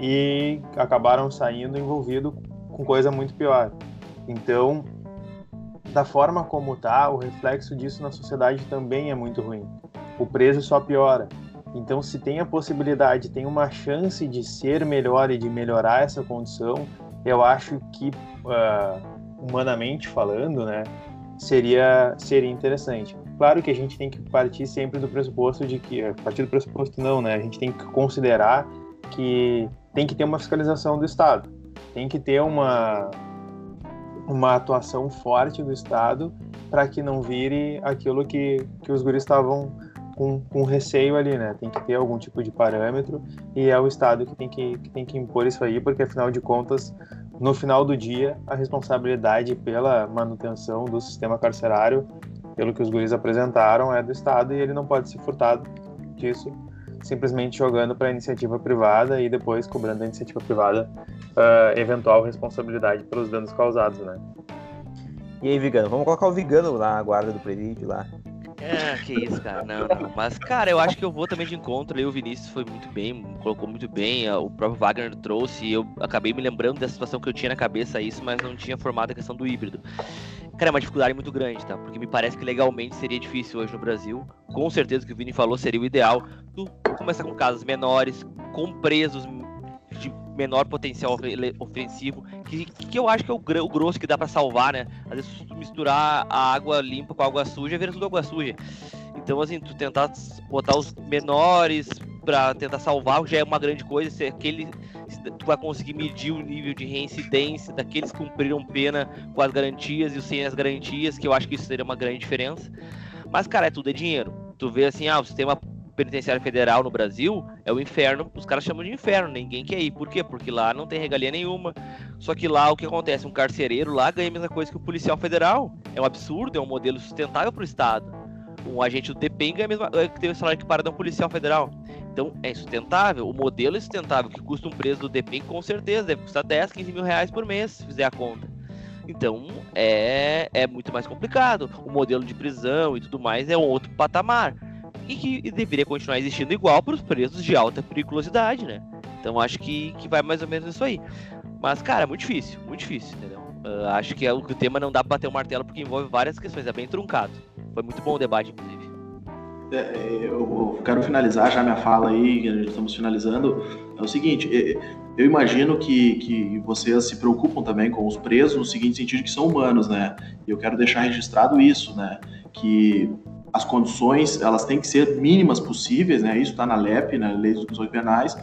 e acabaram saindo envolvido com coisa muito pior. Então, da forma como tá, o reflexo disso na sociedade também é muito ruim. O preso só piora. Então, se tem a possibilidade, tem uma chance de ser melhor e de melhorar essa condição, eu acho que, uh, humanamente falando, né, seria, seria interessante. Claro que a gente tem que partir sempre do pressuposto de que, partir do pressuposto não, né, a gente tem que considerar que tem que ter uma fiscalização do Estado, tem que ter uma, uma atuação forte do Estado para que não vire aquilo que, que os guris estavam com, com receio ali, né? Tem que ter algum tipo de parâmetro e é o Estado que tem que, que tem que impor isso aí, porque afinal de contas, no final do dia, a responsabilidade pela manutenção do sistema carcerário, pelo que os guris apresentaram, é do Estado e ele não pode ser furtado disso simplesmente jogando para a iniciativa privada e depois cobrando a iniciativa privada uh, eventual responsabilidade pelos danos causados, né? E aí, Vigano? Vamos colocar o Vigano lá guarda do presídio lá. É, que isso, cara. Não, não. Mas, cara, eu acho que eu vou também de encontro. Aí o Vinícius foi muito bem, colocou muito bem. O próprio Wagner trouxe. Eu acabei me lembrando da situação que eu tinha na cabeça isso, mas não tinha formado a questão do híbrido. Cara, é uma dificuldade muito grande, tá? Porque me parece que legalmente seria difícil hoje no Brasil. Com certeza o que o Vini falou seria o ideal. Tu começar com casos menores, com presos de menor potencial ofensivo, que, que eu acho que é o, o grosso que dá para salvar, né? Às vezes tu misturar a água limpa com a água suja, vira tudo água suja. Então, assim, tu tentar botar os menores para tentar salvar já é uma grande coisa. Se aquele tu vai conseguir medir o nível de reincidência daqueles que cumpriram pena com as garantias e os sem as garantias, que eu acho que isso seria uma grande diferença. Mas, cara, é tudo é dinheiro. Tu vê assim, ah, o sistema penitenciário federal no Brasil é o inferno, os caras chamam de inferno, ninguém quer ir. Por quê? Porque lá não tem regalia nenhuma. Só que lá o que acontece? Um carcereiro lá ganha a mesma coisa que o policial federal. É um absurdo, é um modelo sustentável para o Estado. Um agente do DPEM ganha a mesma é, que tem o salário que para de um policial federal. Então é sustentável. O modelo é sustentável, que custa um preso do DPEM com certeza, deve custar 10, 15 mil reais por mês, se fizer a conta. Então é, é muito mais complicado. O modelo de prisão e tudo mais é um outro patamar e que deveria continuar existindo igual para os presos de alta periculosidade, né? Então acho que, que vai mais ou menos isso aí. Mas, cara, muito difícil, muito difícil, entendeu? Uh, acho que, é, o, que o tema não dá para bater o martelo porque envolve várias questões, é bem truncado. Foi muito bom o debate, inclusive. É, é eu quero finalizar já minha fala aí, estamos finalizando. É o seguinte, é, eu imagino que, que vocês se preocupam também com os presos no seguinte sentido que são humanos, né? E eu quero deixar registrado isso, né? Que as condições elas têm que ser mínimas possíveis, né? Isso está na LEP, na Lei de Execuções Penais.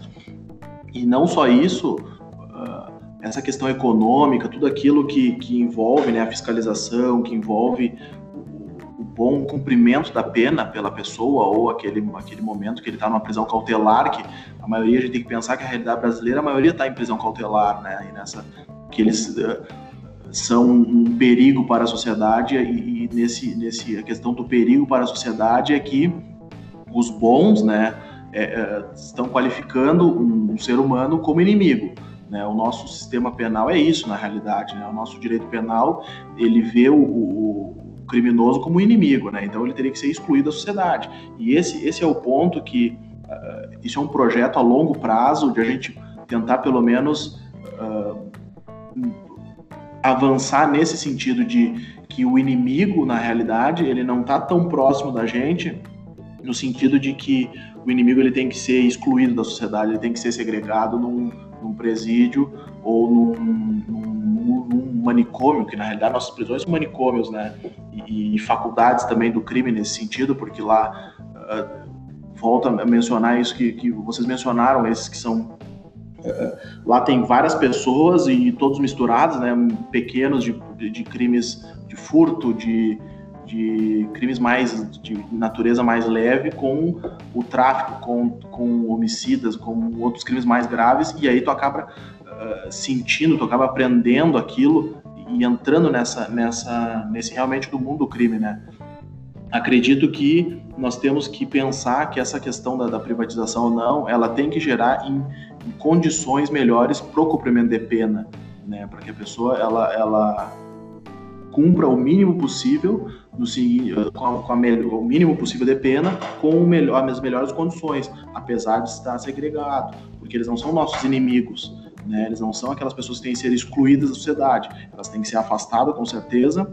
E não só isso, uh, essa questão econômica, tudo aquilo que, que envolve né, a fiscalização, que envolve o, bom cumprimento da pena pela pessoa ou aquele, aquele momento que ele está numa prisão cautelar, que a maioria a gente tem que pensar que a realidade brasileira, a maioria está em prisão cautelar, né? E nessa que eles uh, são um perigo para a sociedade e, e, nesse, nesse a questão do perigo para a sociedade é que os bons, né, é, é, estão qualificando um, um, ser humano como inimigo. Né? O nosso sistema penal é isso, na realidade. Né? O nosso direito penal ele vê o, o, criminoso como inimigo, né? então ele teria que ser excluído da sociedade. E esse, esse é o ponto que uh, isso é um projeto a longo prazo de a gente tentar pelo menos uh, avançar nesse sentido de que o inimigo, na realidade, ele não está tão próximo da gente, no sentido de que o inimigo ele tem que ser excluído da sociedade, ele tem que ser segregado num, num presídio ou num, num, num, manicômio, que na realidade nossas prisões são manicômios, né? E, e faculdades também do crime nesse sentido, porque lá uh, volta a mencionar isso que, que vocês mencionaram, esses que são lá tem várias pessoas e todos misturados, né, pequenos de, de crimes de furto, de, de crimes mais de natureza mais leve com o tráfico, com, com homicidas, com outros crimes mais graves e aí tu acaba uh, sentindo, tu acaba aprendendo aquilo e entrando nessa, nessa, nesse realmente do mundo do crime, né? Acredito que nós temos que pensar que essa questão da, da privatização ou não, ela tem que gerar em condições melhores para o cumprimento de pena, né? Para que a pessoa ela, ela cumpra o mínimo possível no com, a, com a, o mínimo possível de pena com melhor, as melhores condições, apesar de estar segregado, porque eles não são nossos inimigos. Né? Eles não são aquelas pessoas que têm que ser excluídas da sociedade. Elas têm que ser afastadas, com certeza,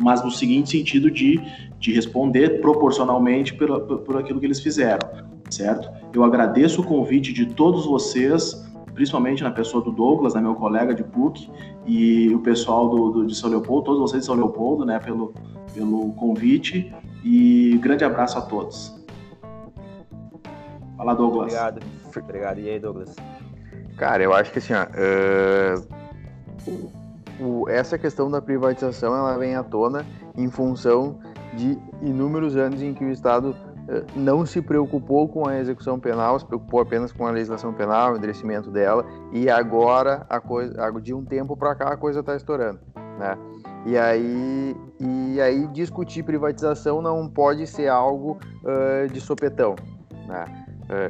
mas no seguinte sentido de, de responder proporcionalmente por, por aquilo que eles fizeram. Certo? Eu agradeço o convite de todos vocês, principalmente na pessoa do Douglas, né, meu colega de PUC, e o pessoal do, do, de São Leopoldo, todos vocês de São Leopoldo, né, pelo, pelo convite, e grande abraço a todos. Fala, Douglas. Obrigado. Obrigado. E aí, Douglas? Cara, eu acho que assim, ó, uh, o, essa questão da privatização ela vem à tona em função de inúmeros anos em que o Estado não se preocupou com a execução penal, se preocupou apenas com a legislação penal, o endereçamento dela, e agora, a coisa, de um tempo para cá, a coisa está estourando, né? E aí, e aí discutir privatização não pode ser algo uh, de sopetão, né?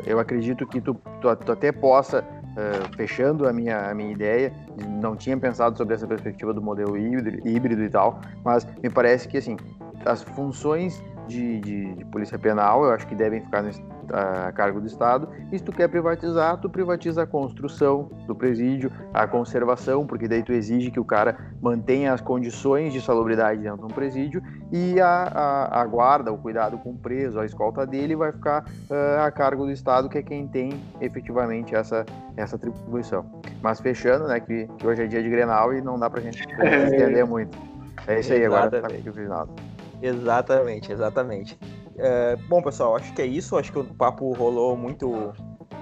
eu acredito que tu, tu, tu até possa Uh, fechando a minha, a minha ideia, não tinha pensado sobre essa perspectiva do modelo híbrido, híbrido e tal, mas me parece que assim as funções de, de, de polícia penal eu acho que devem ficar no, a cargo do Estado. E se tu quer privatizar, tu privatiza a construção do presídio, a conservação, porque daí tu exige que o cara mantenha as condições de salubridade dentro de um presídio e a, a, a guarda, o cuidado com o preso, a escolta dele vai ficar uh, a cargo do Estado, que é quem tem efetivamente essa, essa atribuição. Mas fechando, né, que, que hoje é dia de Grenal e não dá pra gente, entender muito. É isso aí, agora tá aqui o final. Exatamente, exatamente. É, bom, pessoal, acho que é isso. Acho que o papo rolou muito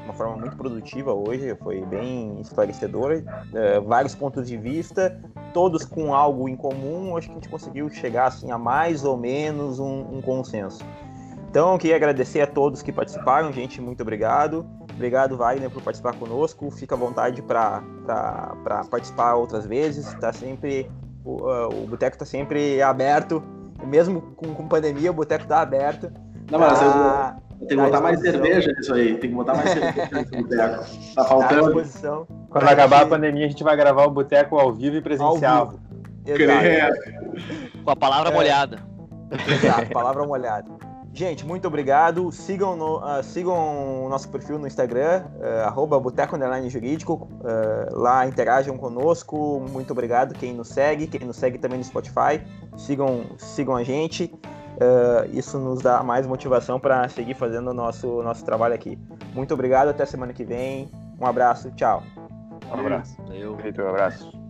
uma forma muito produtiva hoje, foi bem esclarecedora, é, vários pontos de vista, todos com algo em comum, acho que a gente conseguiu chegar assim a mais ou menos um, um consenso. Então, queria agradecer a todos que participaram, gente, muito obrigado. Obrigado, Wagner, por participar conosco. Fica à vontade para participar outras vezes. Tá sempre o, uh, o Boteco está sempre aberto mesmo com, com pandemia, o boteco tá aberto. Não, mas ah, eu tenho que botar mais cerveja nisso aí. Tem que botar mais cerveja nesse boteco. Tá faltando. Quando acabar gente... a pandemia, a gente vai gravar o boteco ao vivo e presencial. Com a palavra é. molhada. Exato, palavra molhada. Gente, muito obrigado. Sigam, no, uh, sigam o nosso perfil no Instagram, uh, Boteco Jurídico. Uh, lá interajam conosco. Muito obrigado quem nos segue, quem nos segue também no Spotify. Sigam, sigam a gente. Uh, isso nos dá mais motivação para seguir fazendo o nosso, nosso trabalho aqui. Muito obrigado, até semana que vem. Um abraço, tchau. Um abraço. Valeu. Um abraço.